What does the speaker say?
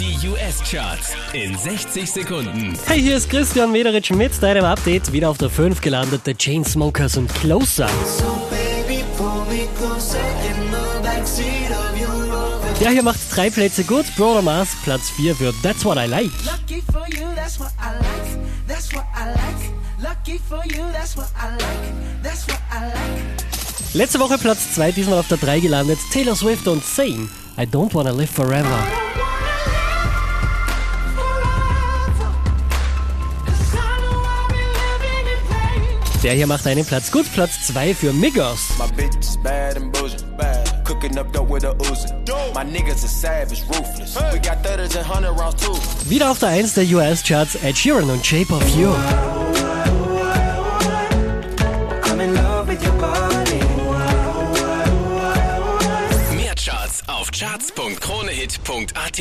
Die US-Charts in 60 Sekunden. Hey, hier ist Christian Mederitsch mit deinem Update. Wieder auf der 5 gelandet, der Chainsmokers und Closer. Der hier macht drei Plätze gut. Bruno Mars Platz 4 für That's What I Like. Lucky for you, that's what I like. That's what I like. Lucky for you, that's what I like. That's what I like. Letzte Woche Platz 2, diesmal auf der 3 gelandet. Taylor Swift und Sane. I don't wanna live forever. Der hier macht einen Platz gut, Platz 2 für Migos. My bitch is bad and bullshit. Bad. Cooking up dope with a Uzi. My niggas are savage, ruthless. We got thudders and hundred rounds too. Wieder auf der 1 der US-Charts Ed Sheeran und Shape of You. I'm in love with your body. Mehr Charts auf charts.kronehit.at.